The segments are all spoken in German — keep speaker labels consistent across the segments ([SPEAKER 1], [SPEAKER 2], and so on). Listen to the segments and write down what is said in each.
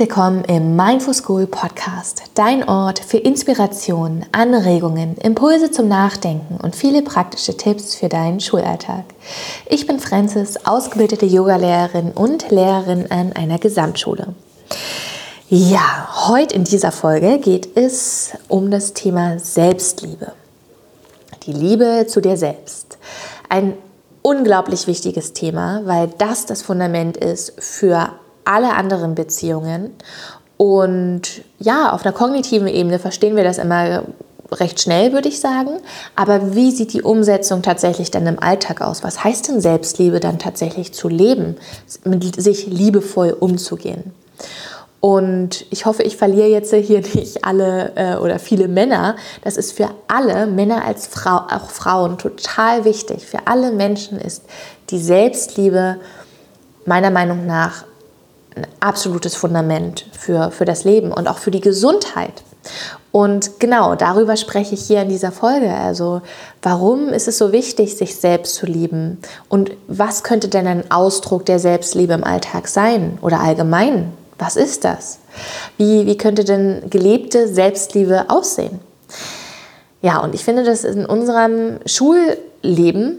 [SPEAKER 1] willkommen im Mindful School Podcast, dein Ort für Inspiration, Anregungen, Impulse zum Nachdenken und viele praktische Tipps für deinen Schulalltag. Ich bin Francis, ausgebildete Yogalehrerin und Lehrerin an einer Gesamtschule. Ja, heute in dieser Folge geht es um das Thema Selbstliebe. Die Liebe zu dir selbst. Ein unglaublich wichtiges Thema, weil das das Fundament ist für alle anderen Beziehungen. Und ja, auf einer kognitiven Ebene verstehen wir das immer recht schnell, würde ich sagen. Aber wie sieht die Umsetzung tatsächlich dann im Alltag aus? Was heißt denn Selbstliebe dann tatsächlich zu leben, mit sich liebevoll umzugehen? Und ich hoffe, ich verliere jetzt hier nicht alle äh, oder viele Männer. Das ist für alle Männer als Frau, auch Frauen total wichtig. Für alle Menschen ist die Selbstliebe meiner Meinung nach ein absolutes Fundament für, für das Leben und auch für die Gesundheit. Und genau darüber spreche ich hier in dieser Folge. Also warum ist es so wichtig, sich selbst zu lieben? Und was könnte denn ein Ausdruck der Selbstliebe im Alltag sein oder allgemein? Was ist das? Wie, wie könnte denn gelebte Selbstliebe aussehen? Ja, und ich finde das in unserem Schulleben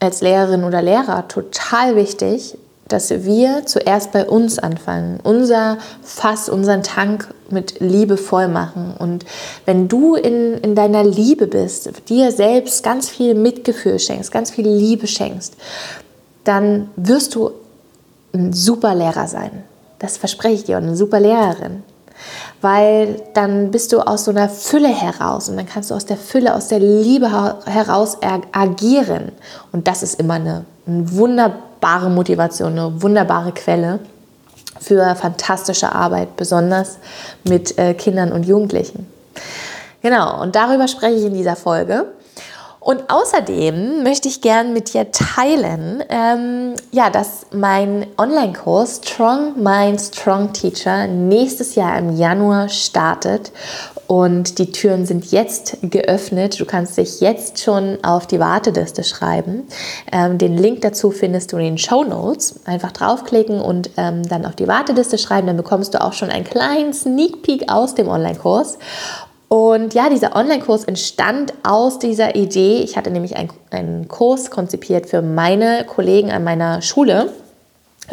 [SPEAKER 1] als Lehrerin oder Lehrer total wichtig, dass wir zuerst bei uns anfangen, unser Fass, unseren Tank mit Liebe voll machen. Und wenn du in, in deiner Liebe bist, dir selbst ganz viel Mitgefühl schenkst, ganz viel Liebe schenkst, dann wirst du ein super Lehrer sein. Das verspreche ich dir, und eine super Lehrerin. Weil dann bist du aus so einer Fülle heraus und dann kannst du aus der Fülle, aus der Liebe heraus agieren. Und das ist immer eine, eine wunderbare wunderbare Motivation, eine wunderbare Quelle für fantastische Arbeit, besonders mit äh, Kindern und Jugendlichen. Genau, und darüber spreche ich in dieser Folge. Und außerdem möchte ich gern mit dir teilen, ähm, ja, dass mein Online-Kurs Strong Mind, Strong Teacher nächstes Jahr im Januar startet und die Türen sind jetzt geöffnet. Du kannst dich jetzt schon auf die Warteliste schreiben. Ähm, den Link dazu findest du in den Show Notes. Einfach draufklicken und ähm, dann auf die Warteliste schreiben. Dann bekommst du auch schon einen kleinen Sneak Peek aus dem Online-Kurs. Und ja, dieser Online-Kurs entstand aus dieser Idee. Ich hatte nämlich einen, einen Kurs konzipiert für meine Kollegen an meiner Schule.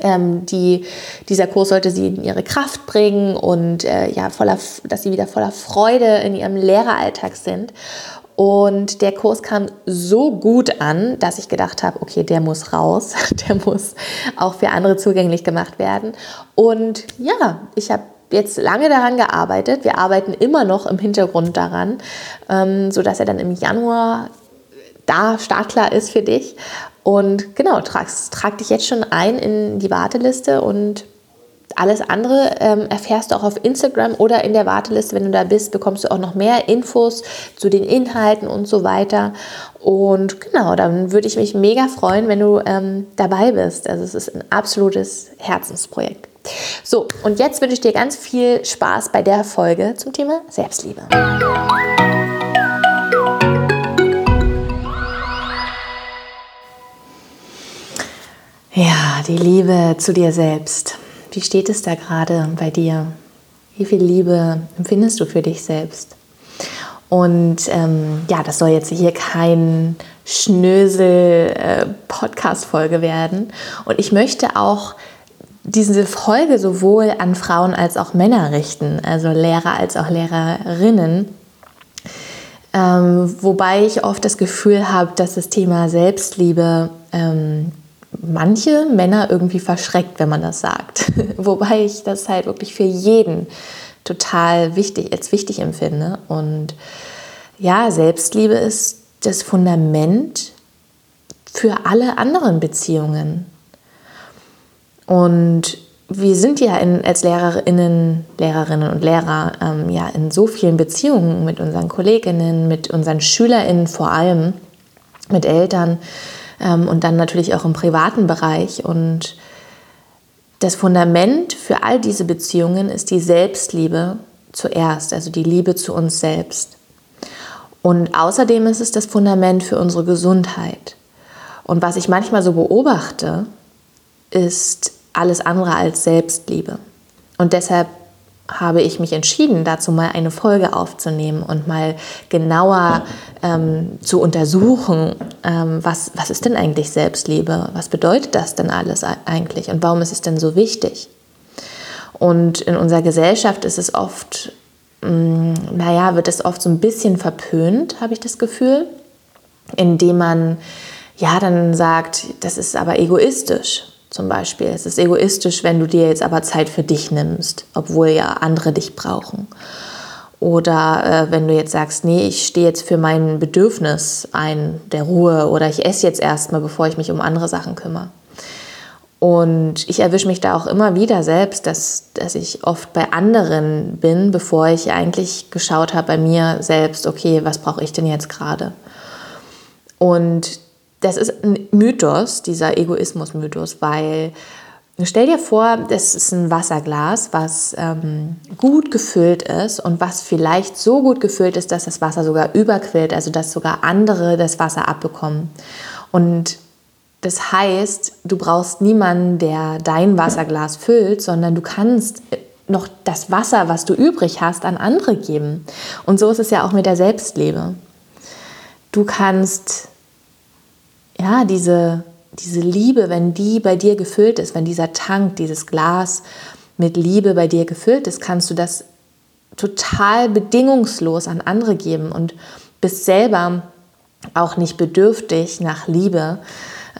[SPEAKER 1] Ähm, die, dieser Kurs sollte sie in ihre Kraft bringen und äh, ja, voller, dass sie wieder voller Freude in ihrem Lehreralltag sind. Und der Kurs kam so gut an, dass ich gedacht habe, okay, der muss raus, der muss auch für andere zugänglich gemacht werden. Und ja, ich habe jetzt lange daran gearbeitet. Wir arbeiten immer noch im Hintergrund daran, ähm, sodass er dann im Januar da startklar ist für dich. Und genau, trag, trag dich jetzt schon ein in die Warteliste und alles andere ähm, erfährst du auch auf Instagram oder in der Warteliste. Wenn du da bist, bekommst du auch noch mehr Infos zu den Inhalten und so weiter. Und genau, dann würde ich mich mega freuen, wenn du ähm, dabei bist. Also es ist ein absolutes Herzensprojekt. So, und jetzt wünsche ich dir ganz viel Spaß bei der Folge zum Thema Selbstliebe. Ja, die Liebe zu dir selbst. Wie steht es da gerade bei dir? Wie viel Liebe empfindest du für dich selbst? Und ähm, ja, das soll jetzt hier kein Schnösel-Podcast-Folge äh, werden. Und ich möchte auch diese Folge sowohl an Frauen als auch Männer richten, also Lehrer als auch Lehrerinnen. Ähm, wobei ich oft das Gefühl habe, dass das Thema Selbstliebe ähm, manche Männer irgendwie verschreckt, wenn man das sagt. wobei ich das halt wirklich für jeden total wichtig, als wichtig empfinde. Und ja, Selbstliebe ist das Fundament für alle anderen Beziehungen. Und wir sind ja in, als Lehrerinnen, Lehrerinnen und Lehrer ähm, ja in so vielen Beziehungen mit unseren Kolleginnen, mit unseren SchülerInnen vor allem, mit Eltern ähm, und dann natürlich auch im privaten Bereich. Und das Fundament für all diese Beziehungen ist die Selbstliebe zuerst, also die Liebe zu uns selbst. Und außerdem ist es das Fundament für unsere Gesundheit. Und was ich manchmal so beobachte, ist alles andere als Selbstliebe. Und deshalb habe ich mich entschieden, dazu mal eine Folge aufzunehmen und mal genauer ähm, zu untersuchen, ähm, was, was ist denn eigentlich Selbstliebe? Was bedeutet das denn alles eigentlich? Und warum ist es denn so wichtig? Und in unserer Gesellschaft ist es oft, mh, mm, naja, wird es oft so ein bisschen verpönt, habe ich das Gefühl, indem man ja dann sagt, das ist aber egoistisch zum Beispiel. Es ist egoistisch, wenn du dir jetzt aber Zeit für dich nimmst, obwohl ja andere dich brauchen. Oder äh, wenn du jetzt sagst, nee, ich stehe jetzt für mein Bedürfnis ein, der Ruhe, oder ich esse jetzt erstmal, bevor ich mich um andere Sachen kümmere. Und ich erwische mich da auch immer wieder selbst, dass, dass ich oft bei anderen bin, bevor ich eigentlich geschaut habe bei mir selbst, okay, was brauche ich denn jetzt gerade? Und das ist ein Mythos, dieser Egoismus-Mythos, weil stell dir vor, das ist ein Wasserglas, was ähm, gut gefüllt ist und was vielleicht so gut gefüllt ist, dass das Wasser sogar überquillt, also dass sogar andere das Wasser abbekommen. Und das heißt, du brauchst niemanden, der dein Wasserglas füllt, sondern du kannst noch das Wasser, was du übrig hast, an andere geben. Und so ist es ja auch mit der Selbstliebe. Du kannst ja, diese, diese Liebe, wenn die bei dir gefüllt ist, wenn dieser Tank, dieses Glas mit Liebe bei dir gefüllt ist, kannst du das total bedingungslos an andere geben und bist selber auch nicht bedürftig nach Liebe.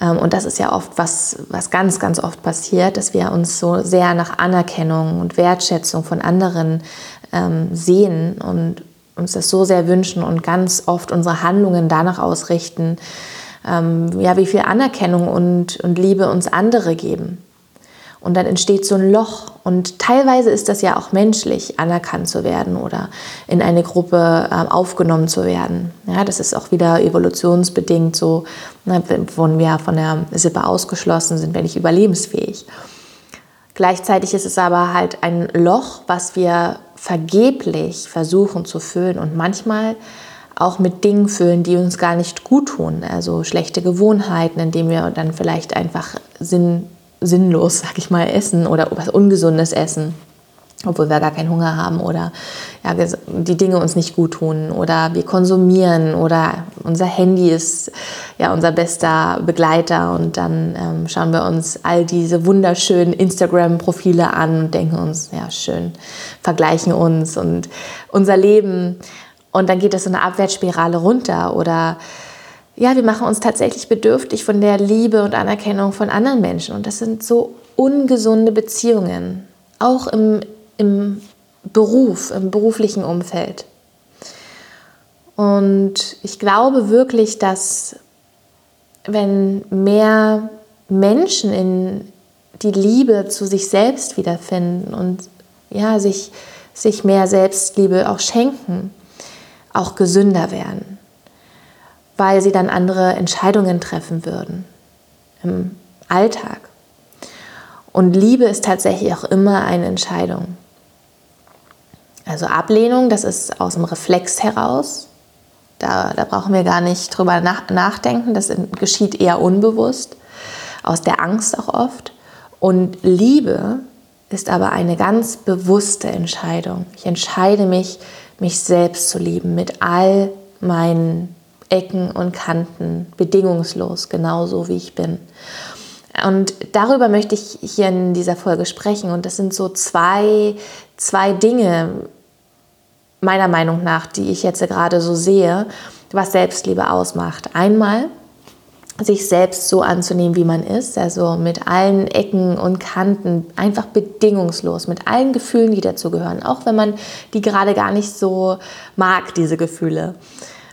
[SPEAKER 1] Ähm, und das ist ja oft was, was ganz, ganz oft passiert, dass wir uns so sehr nach Anerkennung und Wertschätzung von anderen ähm, sehen und uns das so sehr wünschen und ganz oft unsere Handlungen danach ausrichten, ähm, ja, wie viel Anerkennung und, und Liebe uns andere geben. Und dann entsteht so ein Loch. Und teilweise ist das ja auch menschlich, anerkannt zu werden oder in eine Gruppe äh, aufgenommen zu werden. Ja, das ist auch wieder evolutionsbedingt so. Ne, wurden wir von der Sippe ausgeschlossen, sind wir nicht überlebensfähig. Gleichzeitig ist es aber halt ein Loch, was wir vergeblich versuchen zu füllen. Und manchmal auch mit Dingen füllen, die uns gar nicht gut tun. Also schlechte Gewohnheiten, indem wir dann vielleicht einfach sinn, sinnlos, sag ich mal, essen oder was Ungesundes essen, obwohl wir gar keinen Hunger haben oder ja, die Dinge uns nicht gut tun oder wir konsumieren oder unser Handy ist ja unser bester Begleiter und dann ähm, schauen wir uns all diese wunderschönen Instagram-Profile an und denken uns, ja schön, vergleichen uns und unser Leben und dann geht es so eine Abwärtsspirale runter oder ja, wir machen uns tatsächlich bedürftig von der Liebe und Anerkennung von anderen Menschen. Und das sind so ungesunde Beziehungen, auch im, im Beruf, im beruflichen Umfeld. Und ich glaube wirklich, dass wenn mehr Menschen in die Liebe zu sich selbst wiederfinden und ja, sich, sich mehr Selbstliebe auch schenken, auch gesünder werden, weil sie dann andere Entscheidungen treffen würden im Alltag. Und Liebe ist tatsächlich auch immer eine Entscheidung. Also Ablehnung, das ist aus dem Reflex heraus. Da, da brauchen wir gar nicht drüber nach, nachdenken. Das geschieht eher unbewusst, aus der Angst auch oft. Und Liebe ist aber eine ganz bewusste Entscheidung. Ich entscheide mich mich selbst zu lieben mit all meinen Ecken und Kanten, bedingungslos, genauso wie ich bin. Und darüber möchte ich hier in dieser Folge sprechen. Und das sind so zwei, zwei Dinge, meiner Meinung nach, die ich jetzt gerade so sehe, was Selbstliebe ausmacht. Einmal sich selbst so anzunehmen, wie man ist, also mit allen Ecken und Kanten, einfach bedingungslos, mit allen Gefühlen, die dazu gehören, auch wenn man die gerade gar nicht so mag, diese Gefühle.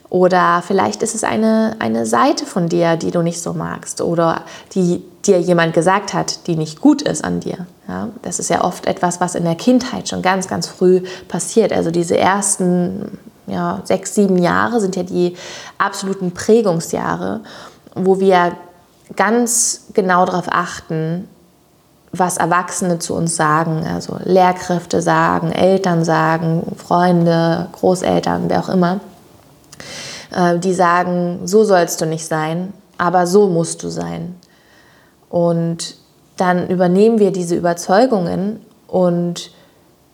[SPEAKER 1] Oder vielleicht ist es eine, eine Seite von dir, die du nicht so magst oder die dir jemand gesagt hat, die nicht gut ist an dir. Ja, das ist ja oft etwas, was in der Kindheit schon ganz, ganz früh passiert. Also diese ersten ja, sechs, sieben Jahre sind ja die absoluten Prägungsjahre wo wir ganz genau darauf achten, was Erwachsene zu uns sagen, also Lehrkräfte sagen, Eltern sagen, Freunde, Großeltern, wer auch immer, äh, die sagen, so sollst du nicht sein, aber so musst du sein. Und dann übernehmen wir diese Überzeugungen und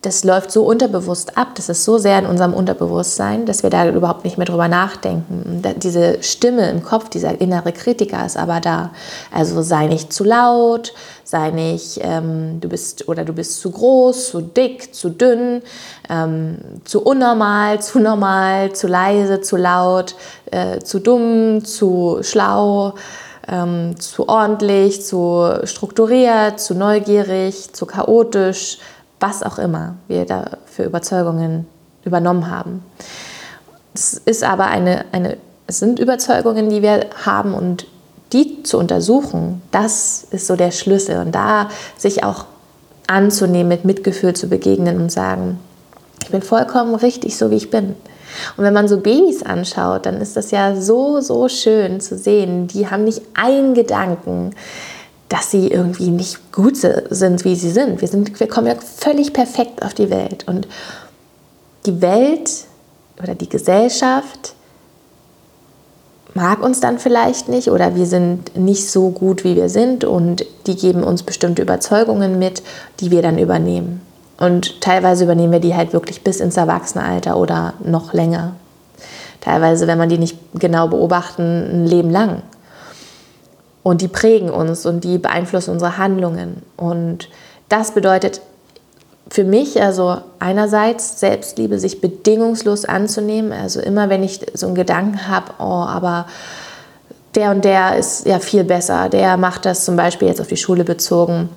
[SPEAKER 1] das läuft so unterbewusst ab, das ist so sehr in unserem Unterbewusstsein, dass wir da überhaupt nicht mehr drüber nachdenken. Diese Stimme im Kopf, dieser innere Kritiker ist aber da. Also sei nicht zu laut, sei nicht, ähm, du bist oder du bist zu groß, zu dick, zu dünn, ähm, zu unnormal, zu normal, zu leise, zu laut, äh, zu dumm, zu schlau. Ähm, zu ordentlich, zu strukturiert, zu neugierig, zu chaotisch, was auch immer wir da für Überzeugungen übernommen haben. Es ist aber eine, eine, es sind Überzeugungen, die wir haben und die zu untersuchen, das ist so der Schlüssel und da sich auch anzunehmen, mit Mitgefühl zu begegnen und sagen, ich bin vollkommen richtig, so wie ich bin. Und wenn man so Babys anschaut, dann ist das ja so, so schön zu sehen. Die haben nicht einen Gedanken, dass sie irgendwie nicht gut sind, wie sie sind. Wir, sind. wir kommen ja völlig perfekt auf die Welt. Und die Welt oder die Gesellschaft mag uns dann vielleicht nicht oder wir sind nicht so gut, wie wir sind und die geben uns bestimmte Überzeugungen mit, die wir dann übernehmen. Und teilweise übernehmen wir die halt wirklich bis ins Erwachsenenalter oder noch länger. Teilweise, wenn man die nicht genau beobachten, ein Leben lang. Und die prägen uns und die beeinflussen unsere Handlungen. Und das bedeutet für mich also einerseits Selbstliebe, sich bedingungslos anzunehmen. Also immer wenn ich so einen Gedanken habe, oh, aber der und der ist ja viel besser, der macht das zum Beispiel jetzt auf die Schule bezogen,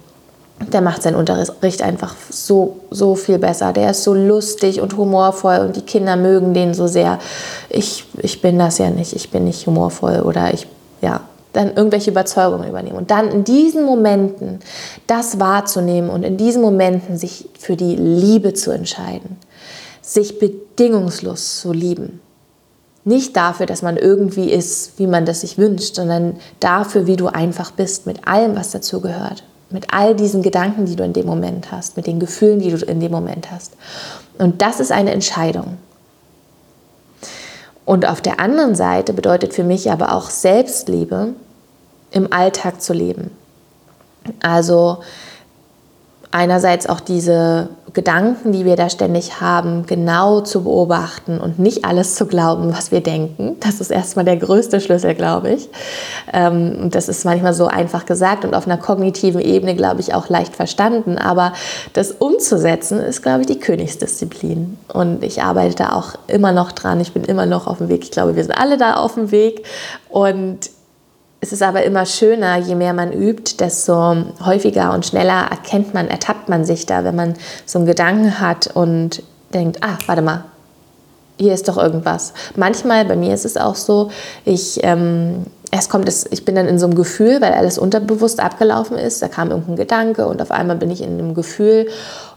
[SPEAKER 1] der macht seinen Unterricht einfach so, so viel besser. Der ist so lustig und humorvoll und die Kinder mögen den so sehr. Ich, ich bin das ja nicht, ich bin nicht humorvoll oder ich, ja, dann irgendwelche Überzeugungen übernehmen. Und dann in diesen Momenten das wahrzunehmen und in diesen Momenten sich für die Liebe zu entscheiden. Sich bedingungslos zu lieben. Nicht dafür, dass man irgendwie ist, wie man das sich wünscht, sondern dafür, wie du einfach bist, mit allem, was dazu gehört. Mit all diesen Gedanken, die du in dem Moment hast, mit den Gefühlen, die du in dem Moment hast. Und das ist eine Entscheidung. Und auf der anderen Seite bedeutet für mich aber auch Selbstliebe, im Alltag zu leben. Also einerseits auch diese Gedanken, die wir da ständig haben, genau zu beobachten und nicht alles zu glauben, was wir denken. Das ist erstmal der größte Schlüssel, glaube ich. Ähm, und das ist manchmal so einfach gesagt und auf einer kognitiven Ebene, glaube ich, auch leicht verstanden. Aber das umzusetzen ist, glaube ich, die Königsdisziplin. Und ich arbeite da auch immer noch dran. Ich bin immer noch auf dem Weg. Ich glaube, wir sind alle da auf dem Weg. Und es ist aber immer schöner, je mehr man übt, desto häufiger und schneller erkennt man, ertappt man sich da, wenn man so einen Gedanken hat und denkt, ah, warte mal, hier ist doch irgendwas. Manchmal, bei mir ist es auch so, ich, ähm, erst kommt es, ich bin dann in so einem Gefühl, weil alles unterbewusst abgelaufen ist, da kam irgendein Gedanke und auf einmal bin ich in einem Gefühl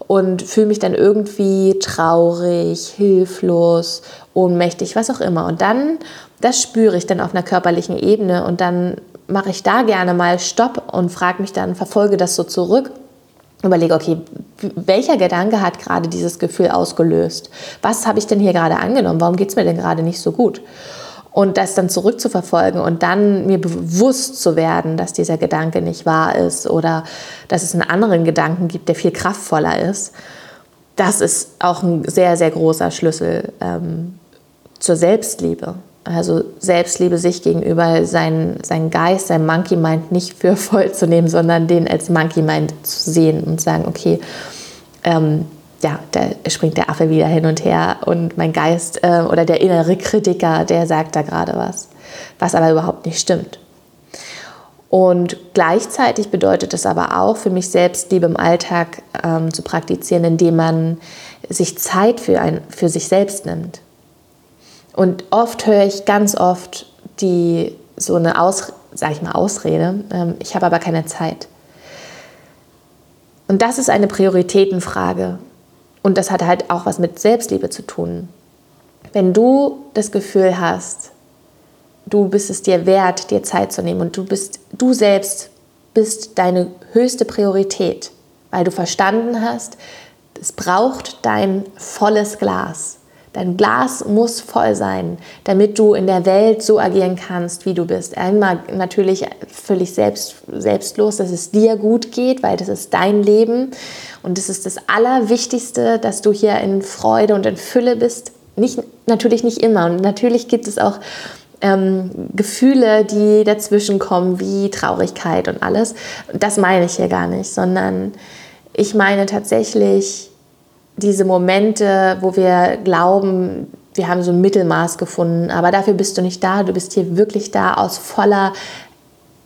[SPEAKER 1] und fühle mich dann irgendwie traurig, hilflos, ohnmächtig, was auch immer. Und dann das spüre ich dann auf einer körperlichen Ebene und dann mache ich da gerne mal Stopp und frage mich dann, verfolge das so zurück, überlege, okay, welcher Gedanke hat gerade dieses Gefühl ausgelöst? Was habe ich denn hier gerade angenommen? Warum geht es mir denn gerade nicht so gut? Und das dann zurückzuverfolgen und dann mir bewusst zu werden, dass dieser Gedanke nicht wahr ist oder dass es einen anderen Gedanken gibt, der viel kraftvoller ist, das ist auch ein sehr, sehr großer Schlüssel ähm, zur Selbstliebe. Also Selbstliebe sich gegenüber, seinen, seinen Geist, sein Monkey Mind nicht für voll zu nehmen, sondern den als Monkey Mind zu sehen und sagen, okay, ähm, ja, da springt der Affe wieder hin und her und mein Geist äh, oder der innere Kritiker, der sagt da gerade was, was aber überhaupt nicht stimmt. Und gleichzeitig bedeutet es aber auch für mich Selbstliebe im Alltag ähm, zu praktizieren, indem man sich Zeit für, ein, für sich selbst nimmt. Und oft höre ich ganz oft die so eine Aus, sag ich mal Ausrede, ähm, ich habe aber keine Zeit. Und das ist eine Prioritätenfrage. Und das hat halt auch was mit Selbstliebe zu tun. Wenn du das Gefühl hast, du bist es dir wert, dir Zeit zu nehmen und du bist du selbst bist deine höchste Priorität, weil du verstanden hast, es braucht dein volles Glas Dein Glas muss voll sein, damit du in der Welt so agieren kannst, wie du bist. Einmal natürlich völlig selbst, selbstlos, dass es dir gut geht, weil das ist dein Leben. Und es ist das Allerwichtigste, dass du hier in Freude und in Fülle bist. Nicht, natürlich nicht immer. Und natürlich gibt es auch ähm, Gefühle, die dazwischen kommen, wie Traurigkeit und alles. Das meine ich hier gar nicht, sondern ich meine tatsächlich diese Momente, wo wir glauben, wir haben so ein Mittelmaß gefunden, aber dafür bist du nicht da. Du bist hier wirklich da, aus voller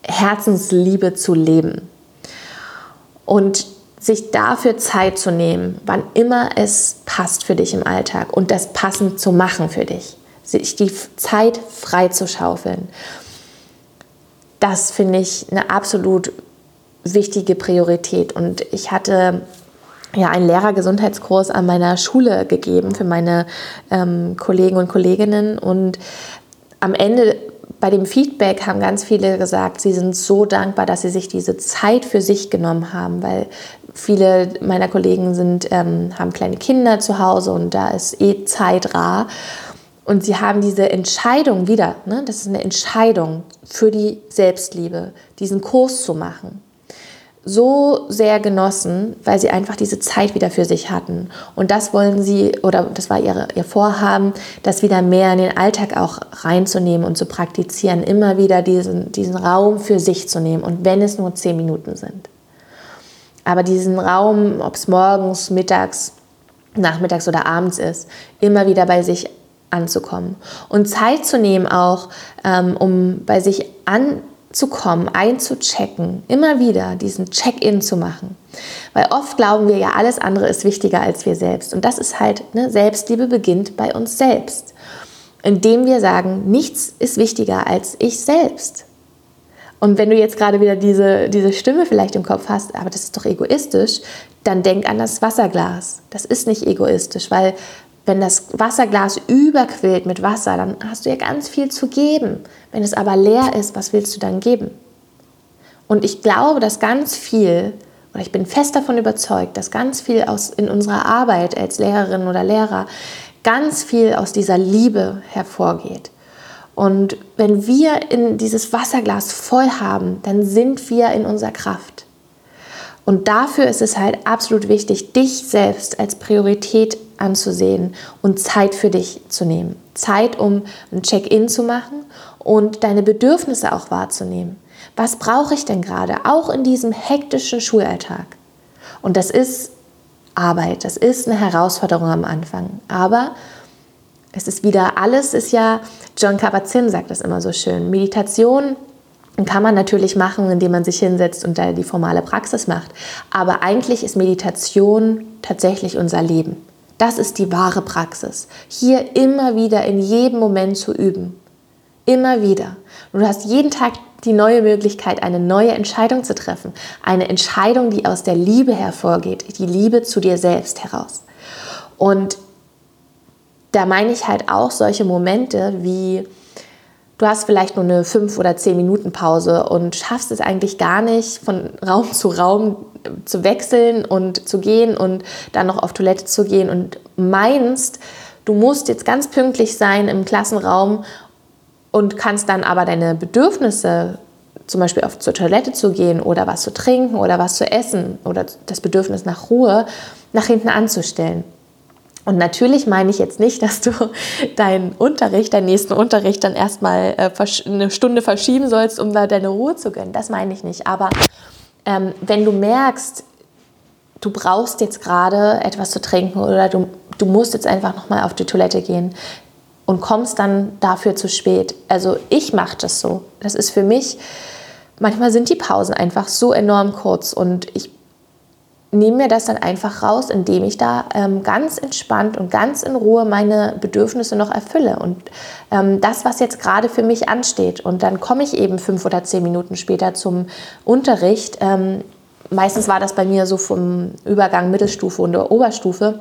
[SPEAKER 1] Herzensliebe zu leben. Und sich dafür Zeit zu nehmen, wann immer es passt für dich im Alltag und das passend zu machen für dich sich die Zeit frei zu schaufeln. Das finde ich eine absolut wichtige Priorität. Und ich hatte ja einen Lehrergesundheitskurs an meiner Schule gegeben für meine ähm, Kollegen und Kolleginnen. Und am Ende bei dem Feedback haben ganz viele gesagt, sie sind so dankbar, dass sie sich diese Zeit für sich genommen haben, weil viele meiner Kollegen sind, ähm, haben kleine Kinder zu Hause und da ist eh Zeit rar. Und sie haben diese Entscheidung wieder, ne, das ist eine Entscheidung für die Selbstliebe, diesen Kurs zu machen, so sehr genossen, weil sie einfach diese Zeit wieder für sich hatten. Und das wollen sie, oder das war ihre, ihr Vorhaben, das wieder mehr in den Alltag auch reinzunehmen und zu praktizieren, immer wieder diesen, diesen Raum für sich zu nehmen. Und wenn es nur zehn Minuten sind. Aber diesen Raum, ob es morgens, mittags, nachmittags oder abends ist, immer wieder bei sich anzukommen. Und Zeit zu nehmen auch, ähm, um bei sich anzukommen, einzuchecken, immer wieder diesen Check-in zu machen. Weil oft glauben wir ja, alles andere ist wichtiger als wir selbst. Und das ist halt, ne, Selbstliebe beginnt bei uns selbst. Indem wir sagen, nichts ist wichtiger als ich selbst. Und wenn du jetzt gerade wieder diese, diese Stimme vielleicht im Kopf hast, aber das ist doch egoistisch, dann denk an das Wasserglas. Das ist nicht egoistisch, weil wenn das Wasserglas überquillt mit Wasser, dann hast du ja ganz viel zu geben. Wenn es aber leer ist, was willst du dann geben? Und ich glaube, dass ganz viel, oder ich bin fest davon überzeugt, dass ganz viel aus, in unserer Arbeit als Lehrerin oder Lehrer, ganz viel aus dieser Liebe hervorgeht. Und wenn wir in dieses Wasserglas voll haben, dann sind wir in unserer Kraft. Und dafür ist es halt absolut wichtig, dich selbst als Priorität anzusehen und Zeit für dich zu nehmen. Zeit, um ein Check-in zu machen und deine Bedürfnisse auch wahrzunehmen. Was brauche ich denn gerade, auch in diesem hektischen Schulalltag? Und das ist Arbeit, das ist eine Herausforderung am Anfang. Aber es ist wieder, alles ist ja, John Kabat-Zinn sagt das immer so schön, Meditation kann man natürlich machen, indem man sich hinsetzt und da die formale Praxis macht. Aber eigentlich ist Meditation tatsächlich unser Leben. Das ist die wahre Praxis. Hier immer wieder in jedem Moment zu üben. Immer wieder. Und du hast jeden Tag die neue Möglichkeit, eine neue Entscheidung zu treffen. Eine Entscheidung, die aus der Liebe hervorgeht, die Liebe zu dir selbst heraus. Und da meine ich halt auch solche Momente wie, du hast vielleicht nur eine 5 oder 10 Minuten Pause und schaffst es eigentlich gar nicht, von Raum zu Raum zu wechseln und zu gehen und dann noch auf Toilette zu gehen und meinst, du musst jetzt ganz pünktlich sein im Klassenraum und kannst dann aber deine Bedürfnisse, zum Beispiel auf zur Toilette zu gehen oder was zu trinken oder was zu essen oder das Bedürfnis nach Ruhe, nach hinten anzustellen. Und natürlich meine ich jetzt nicht, dass du deinen Unterricht, deinen nächsten Unterricht dann erstmal äh, eine Stunde verschieben sollst, um da deine Ruhe zu gönnen. Das meine ich nicht. Aber ähm, wenn du merkst, du brauchst jetzt gerade etwas zu trinken oder du, du musst jetzt einfach nochmal auf die Toilette gehen und kommst dann dafür zu spät. Also ich mache das so. Das ist für mich, manchmal sind die Pausen einfach so enorm kurz und ich nehme mir das dann einfach raus, indem ich da ähm, ganz entspannt und ganz in Ruhe meine Bedürfnisse noch erfülle und ähm, das, was jetzt gerade für mich ansteht. Und dann komme ich eben fünf oder zehn Minuten später zum Unterricht. Ähm, meistens war das bei mir so vom Übergang Mittelstufe und Oberstufe.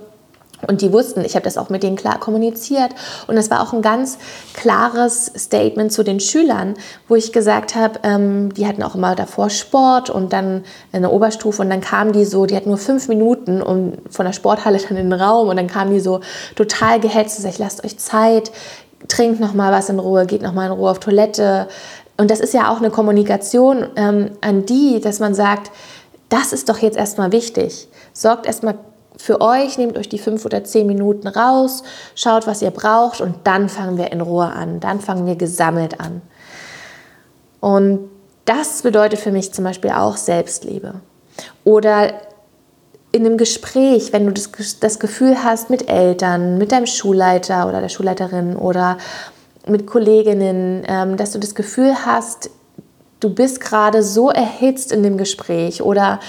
[SPEAKER 1] Und die wussten, ich habe das auch mit denen klar kommuniziert. Und es war auch ein ganz klares Statement zu den Schülern, wo ich gesagt habe, ähm, die hatten auch immer davor Sport und dann eine Oberstufe und dann kamen die so, die hatten nur fünf Minuten um, von der Sporthalle dann in den Raum und dann kamen die so total gehetzt und ich lasst euch Zeit, trinkt noch mal was in Ruhe, geht noch mal in Ruhe auf Toilette. Und das ist ja auch eine Kommunikation ähm, an die, dass man sagt, das ist doch jetzt erstmal wichtig. Sorgt erstmal für euch, nehmt euch die fünf oder zehn Minuten raus, schaut, was ihr braucht und dann fangen wir in Ruhe an. Dann fangen wir gesammelt an. Und das bedeutet für mich zum Beispiel auch Selbstliebe. Oder in einem Gespräch, wenn du das, das Gefühl hast mit Eltern, mit deinem Schulleiter oder der Schulleiterin oder mit Kolleginnen, ähm, dass du das Gefühl hast, du bist gerade so erhitzt in dem Gespräch oder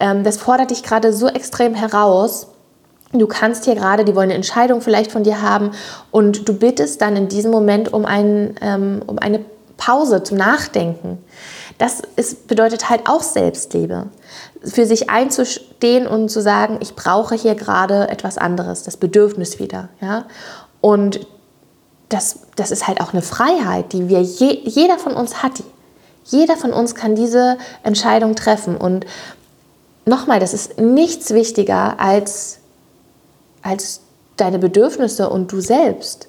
[SPEAKER 1] ähm, das fordert dich gerade so extrem heraus. Du kannst hier gerade, die wollen eine Entscheidung vielleicht von dir haben und du bittest dann in diesem Moment um, ein, ähm, um eine Pause zum Nachdenken. Das ist, bedeutet halt auch Selbstliebe. Für sich einzustehen und zu sagen, ich brauche hier gerade etwas anderes, das Bedürfnis wieder. Ja? Und das, das ist halt auch eine Freiheit, die wir je, jeder von uns hat. Jeder von uns kann diese Entscheidung treffen. Und nochmal, das ist nichts wichtiger als, als deine Bedürfnisse und du selbst.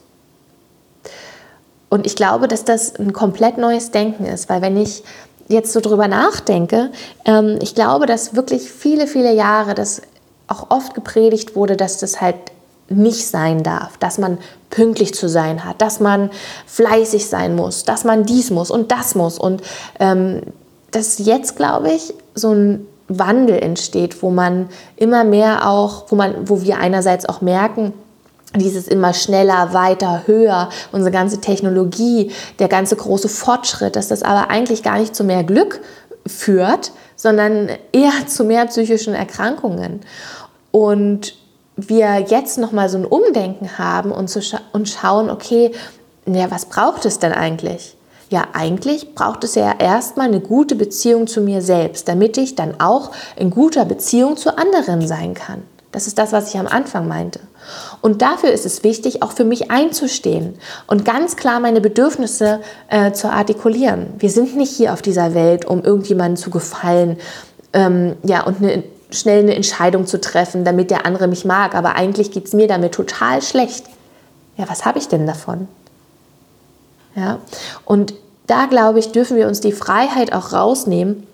[SPEAKER 1] Und ich glaube, dass das ein komplett neues Denken ist, weil wenn ich jetzt so drüber nachdenke, ähm, ich glaube, dass wirklich viele, viele Jahre das auch oft gepredigt wurde, dass das halt nicht sein darf, dass man pünktlich zu sein hat, dass man fleißig sein muss, dass man dies muss und das muss. Und ähm, dass jetzt, glaube ich, so ein Wandel entsteht, wo man immer mehr auch, wo man, wo wir einerseits auch merken, dieses immer schneller, weiter, höher, unsere ganze Technologie, der ganze große Fortschritt, dass das aber eigentlich gar nicht zu mehr Glück führt, sondern eher zu mehr psychischen Erkrankungen. Und wir jetzt noch mal so ein Umdenken haben und, zu scha und schauen, okay, ja, was braucht es denn eigentlich? Ja, eigentlich braucht es ja erstmal eine gute Beziehung zu mir selbst, damit ich dann auch in guter Beziehung zu anderen sein kann. Das ist das, was ich am Anfang meinte. Und dafür ist es wichtig, auch für mich einzustehen und ganz klar meine Bedürfnisse äh, zu artikulieren. Wir sind nicht hier auf dieser Welt, um irgendjemandem zu gefallen ähm, ja, und eine, schnell eine Entscheidung zu treffen, damit der andere mich mag. Aber eigentlich geht es mir damit total schlecht. Ja, was habe ich denn davon? Ja? Und da, glaube ich, dürfen wir uns die Freiheit auch rausnehmen,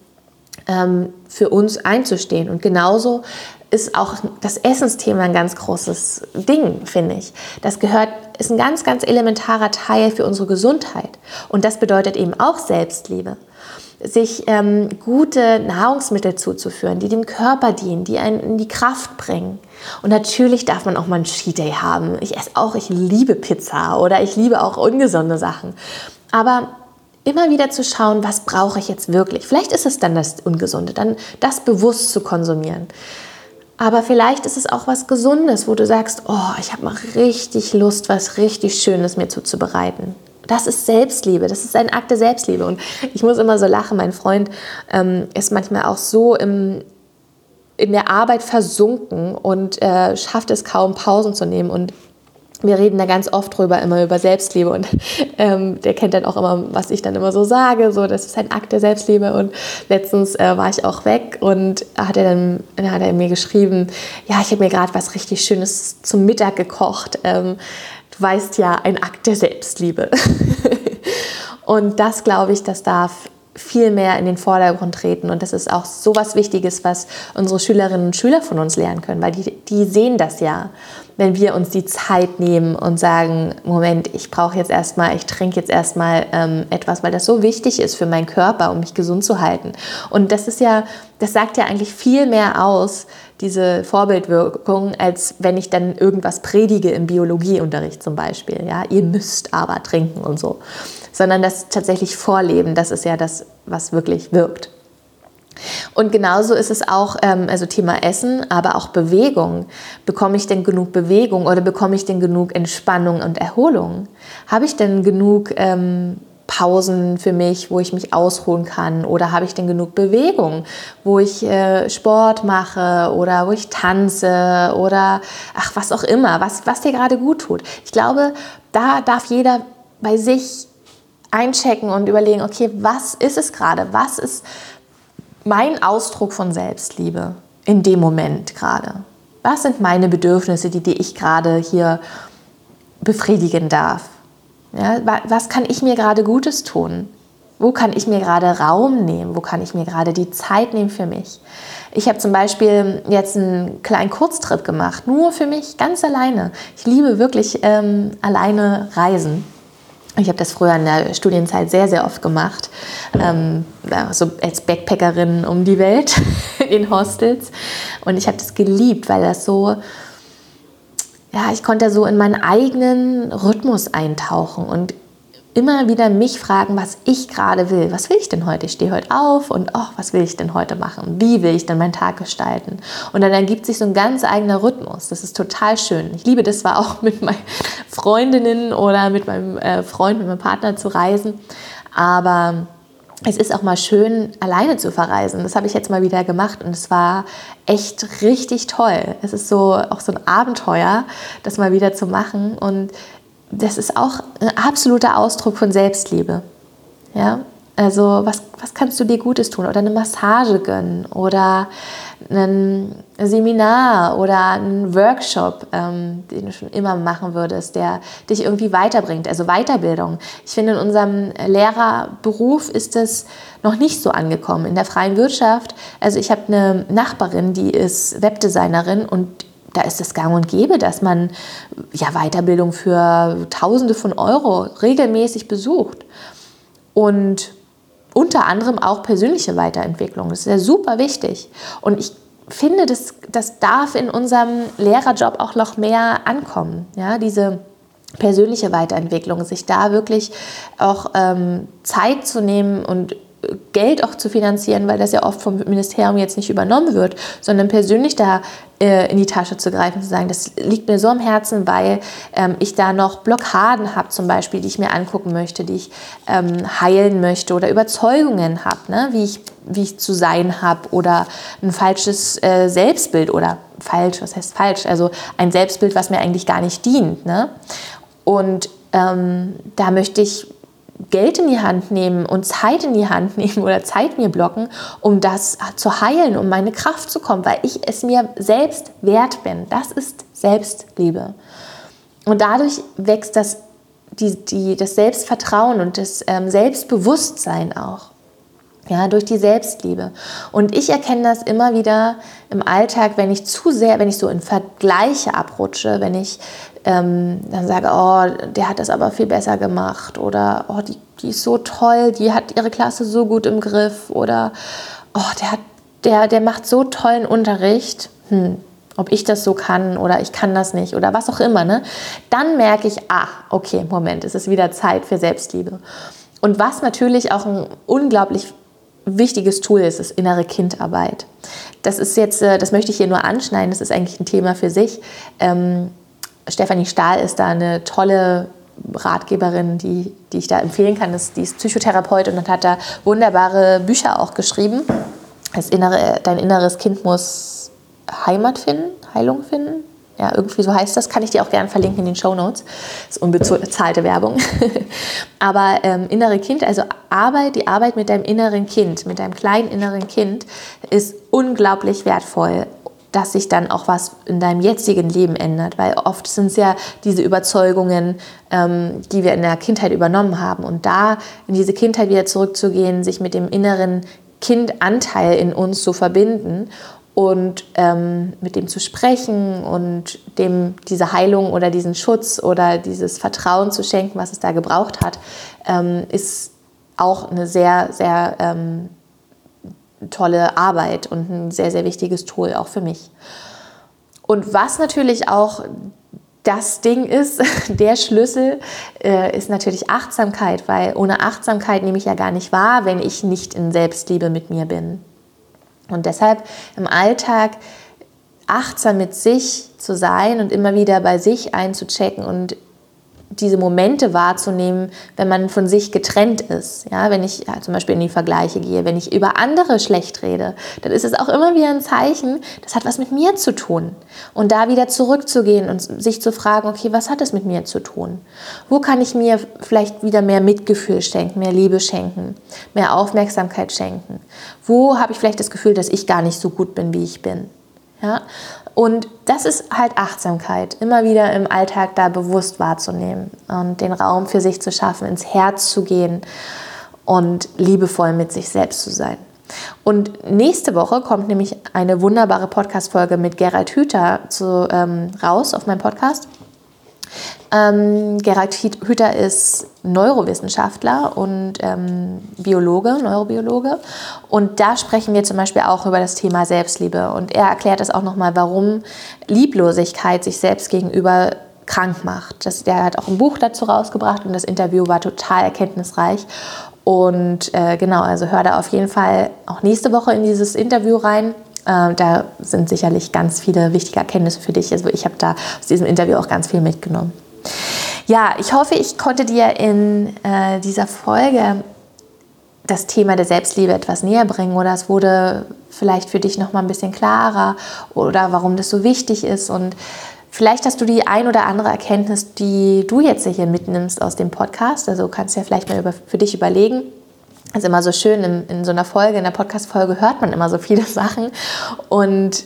[SPEAKER 1] ähm, für uns einzustehen. Und genauso ist auch das Essensthema ein ganz großes Ding, finde ich. Das gehört, ist ein ganz, ganz elementarer Teil für unsere Gesundheit. Und das bedeutet eben auch Selbstliebe. Sich ähm, gute Nahrungsmittel zuzuführen, die dem Körper dienen, die einen in die Kraft bringen. Und natürlich darf man auch mal einen Cheat Day haben. Ich esse auch, ich liebe Pizza oder ich liebe auch ungesunde Sachen. Aber immer wieder zu schauen, was brauche ich jetzt wirklich. Vielleicht ist es dann das Ungesunde, dann das bewusst zu konsumieren. Aber vielleicht ist es auch was Gesundes, wo du sagst, oh, ich habe mal richtig Lust, was richtig Schönes mir zuzubereiten. Das ist Selbstliebe, das ist ein Akt der Selbstliebe. Und ich muss immer so lachen, mein Freund ähm, ist manchmal auch so im, in der Arbeit versunken und äh, schafft es kaum, Pausen zu nehmen. Und wir reden da ganz oft drüber, immer über Selbstliebe und ähm, der kennt dann auch immer, was ich dann immer so sage, so das ist ein Akt der Selbstliebe und letztens äh, war ich auch weg und hat er dann, dann hat er mir geschrieben, ja, ich habe mir gerade was richtig Schönes zum Mittag gekocht. Ähm, du weißt ja, ein Akt der Selbstliebe. und das glaube ich, das darf viel mehr in den Vordergrund treten. Und das ist auch so was Wichtiges, was unsere Schülerinnen und Schüler von uns lernen können, weil die, die sehen das ja, wenn wir uns die Zeit nehmen und sagen, Moment, ich brauche jetzt erstmal, ich trinke jetzt erstmal ähm, etwas, weil das so wichtig ist für meinen Körper, um mich gesund zu halten. Und das ist ja, das sagt ja eigentlich viel mehr aus, diese Vorbildwirkung, als wenn ich dann irgendwas predige im Biologieunterricht zum Beispiel. Ja, ihr müsst aber trinken und so sondern das tatsächlich vorleben, das ist ja das, was wirklich wirkt. Und genauso ist es auch, ähm, also Thema Essen, aber auch Bewegung. Bekomme ich denn genug Bewegung oder bekomme ich denn genug Entspannung und Erholung? Habe ich denn genug ähm, Pausen für mich, wo ich mich ausruhen kann? Oder habe ich denn genug Bewegung, wo ich äh, Sport mache oder wo ich tanze oder ach, was auch immer, was, was dir gerade gut tut? Ich glaube, da darf jeder bei sich einchecken und überlegen, okay, was ist es gerade? Was ist mein Ausdruck von Selbstliebe in dem Moment gerade? Was sind meine Bedürfnisse, die, die ich gerade hier befriedigen darf? Ja, was kann ich mir gerade Gutes tun? Wo kann ich mir gerade Raum nehmen? Wo kann ich mir gerade die Zeit nehmen für mich? Ich habe zum Beispiel jetzt einen kleinen Kurztrip gemacht, nur für mich, ganz alleine. Ich liebe wirklich ähm, alleine Reisen. Ich habe das früher in der Studienzeit sehr, sehr oft gemacht, ähm, so als Backpackerin um die Welt in Hostels. Und ich habe das geliebt, weil das so, ja, ich konnte so in meinen eigenen Rhythmus eintauchen und immer wieder mich fragen, was ich gerade will. Was will ich denn heute? Ich stehe heute auf und oh, was will ich denn heute machen? Wie will ich denn meinen Tag gestalten? Und dann ergibt sich so ein ganz eigener Rhythmus. Das ist total schön. Ich liebe das zwar auch mit meinen Freundinnen oder mit meinem äh, Freund, mit meinem Partner zu reisen, aber es ist auch mal schön, alleine zu verreisen. Das habe ich jetzt mal wieder gemacht und es war echt richtig toll. Es ist so auch so ein Abenteuer, das mal wieder zu machen und das ist auch ein absoluter Ausdruck von Selbstliebe. Ja? Also was, was kannst du dir Gutes tun? Oder eine Massage gönnen oder ein Seminar oder einen Workshop, ähm, den du schon immer machen würdest, der dich irgendwie weiterbringt. Also Weiterbildung. Ich finde, in unserem Lehrerberuf ist das noch nicht so angekommen. In der freien Wirtschaft, also ich habe eine Nachbarin, die ist Webdesignerin und da ist es gang und gäbe, dass man ja, Weiterbildung für Tausende von Euro regelmäßig besucht. Und unter anderem auch persönliche Weiterentwicklung. Das ist ja super wichtig. Und ich finde, das, das darf in unserem Lehrerjob auch noch mehr ankommen. Ja, diese persönliche Weiterentwicklung, sich da wirklich auch ähm, Zeit zu nehmen und Geld auch zu finanzieren, weil das ja oft vom Ministerium jetzt nicht übernommen wird, sondern persönlich da äh, in die Tasche zu greifen, zu sagen, das liegt mir so am Herzen, weil ähm, ich da noch Blockaden habe zum Beispiel, die ich mir angucken möchte, die ich ähm, heilen möchte oder Überzeugungen habe, ne? wie, ich, wie ich zu sein habe oder ein falsches äh, Selbstbild oder falsch, was heißt falsch, also ein Selbstbild, was mir eigentlich gar nicht dient. Ne? Und ähm, da möchte ich Geld in die Hand nehmen und Zeit in die Hand nehmen oder Zeit mir blocken, um das zu heilen, um meine Kraft zu kommen, weil ich es mir selbst wert bin. Das ist Selbstliebe. Und dadurch wächst das, die, die, das Selbstvertrauen und das ähm, Selbstbewusstsein auch. Ja, durch die Selbstliebe. Und ich erkenne das immer wieder im Alltag, wenn ich zu sehr, wenn ich so in Vergleiche abrutsche, wenn ich ähm, dann sage, oh, der hat das aber viel besser gemacht oder oh, die, die ist so toll, die hat ihre Klasse so gut im Griff oder oh, der, hat, der, der macht so tollen Unterricht. Hm, ob ich das so kann oder ich kann das nicht oder was auch immer, ne? dann merke ich, ah, okay, Moment, es ist wieder Zeit für Selbstliebe. Und was natürlich auch ein unglaublich wichtiges Tool ist, ist innere Kindarbeit. Das ist jetzt, äh, das möchte ich hier nur anschneiden, das ist eigentlich ein Thema für sich. Ähm, Stefanie Stahl ist da eine tolle Ratgeberin, die, die ich da empfehlen kann. Das, die ist Psychotherapeutin und hat da wunderbare Bücher auch geschrieben. Das innere, dein inneres Kind muss Heimat finden, Heilung finden. Ja, irgendwie so heißt das. Kann ich dir auch gerne verlinken in den Show Notes. Das ist unbezahlte Werbung. Aber ähm, innere Kind, also Arbeit, die Arbeit mit deinem inneren Kind, mit deinem kleinen inneren Kind, ist unglaublich wertvoll dass sich dann auch was in deinem jetzigen Leben ändert. Weil oft sind es ja diese Überzeugungen, ähm, die wir in der Kindheit übernommen haben. Und da in diese Kindheit wieder zurückzugehen, sich mit dem inneren Kindanteil in uns zu verbinden und ähm, mit dem zu sprechen und dem diese Heilung oder diesen Schutz oder dieses Vertrauen zu schenken, was es da gebraucht hat, ähm, ist auch eine sehr, sehr ähm, tolle Arbeit und ein sehr, sehr wichtiges Tool auch für mich. Und was natürlich auch das Ding ist, der Schlüssel äh, ist natürlich Achtsamkeit, weil ohne Achtsamkeit nehme ich ja gar nicht wahr, wenn ich nicht in Selbstliebe mit mir bin. Und deshalb im Alltag achtsam mit sich zu sein und immer wieder bei sich einzuchecken und diese Momente wahrzunehmen, wenn man von sich getrennt ist. Ja, wenn ich ja, zum Beispiel in die Vergleiche gehe, wenn ich über andere schlecht rede, dann ist es auch immer wieder ein Zeichen, das hat was mit mir zu tun. Und da wieder zurückzugehen und sich zu fragen, okay, was hat es mit mir zu tun? Wo kann ich mir vielleicht wieder mehr Mitgefühl schenken, mehr Liebe schenken, mehr Aufmerksamkeit schenken? Wo habe ich vielleicht das Gefühl, dass ich gar nicht so gut bin, wie ich bin? Ja? Und das ist halt Achtsamkeit, immer wieder im Alltag da bewusst wahrzunehmen und den Raum für sich zu schaffen, ins Herz zu gehen und liebevoll mit sich selbst zu sein. Und nächste Woche kommt nämlich eine wunderbare Podcast-Folge mit Gerald Hüther zu, ähm, raus auf meinem Podcast. Ähm, Gerald Hüther ist Neurowissenschaftler und ähm, Biologe, Neurobiologe. Und da sprechen wir zum Beispiel auch über das Thema Selbstliebe. Und er erklärt es auch nochmal, warum Lieblosigkeit sich selbst gegenüber krank macht. Das, der hat auch ein Buch dazu rausgebracht und das Interview war total erkenntnisreich. Und äh, genau, also hör da auf jeden Fall auch nächste Woche in dieses Interview rein. Äh, da sind sicherlich ganz viele wichtige Erkenntnisse für dich. Also ich habe da aus diesem Interview auch ganz viel mitgenommen. Ja, ich hoffe, ich konnte dir in äh, dieser Folge das Thema der Selbstliebe etwas näher bringen oder es wurde vielleicht für dich noch mal ein bisschen klarer oder warum das so wichtig ist und vielleicht hast du die ein oder andere Erkenntnis, die du jetzt hier mitnimmst aus dem Podcast. Also kannst du ja vielleicht mal über, für dich überlegen. Ist immer so schön, in, in so einer Folge, in der Podcast-Folge hört man immer so viele Sachen und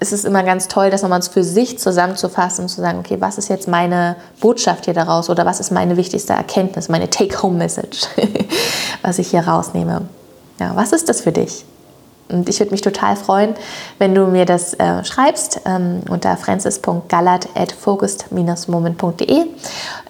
[SPEAKER 1] ist es immer ganz toll, das nochmal für sich zusammenzufassen und zu sagen, okay, was ist jetzt meine Botschaft hier daraus oder was ist meine wichtigste Erkenntnis, meine Take-Home-Message, was ich hier rausnehme. Ja, was ist das für dich? Und ich würde mich total freuen, wenn du mir das äh, schreibst ähm, unter francis.gallert.focused-moment.de,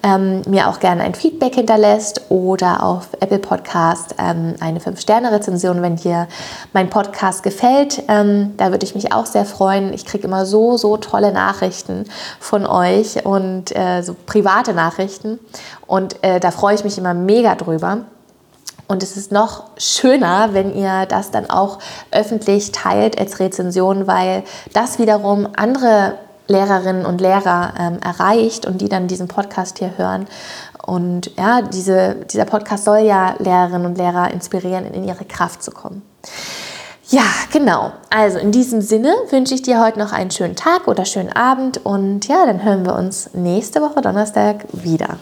[SPEAKER 1] ähm, mir auch gerne ein Feedback hinterlässt oder auf Apple Podcast ähm, eine 5-Sterne-Rezension, wenn dir mein Podcast gefällt. Ähm, da würde ich mich auch sehr freuen. Ich kriege immer so, so tolle Nachrichten von euch und äh, so private Nachrichten. Und äh, da freue ich mich immer mega drüber. Und es ist noch schöner, wenn ihr das dann auch öffentlich teilt als Rezension, weil das wiederum andere Lehrerinnen und Lehrer ähm, erreicht und die dann diesen Podcast hier hören. Und ja, diese, dieser Podcast soll ja Lehrerinnen und Lehrer inspirieren, in ihre Kraft zu kommen. Ja, genau. Also in diesem Sinne wünsche ich dir heute noch einen schönen Tag oder schönen Abend und ja, dann hören wir uns nächste Woche Donnerstag wieder.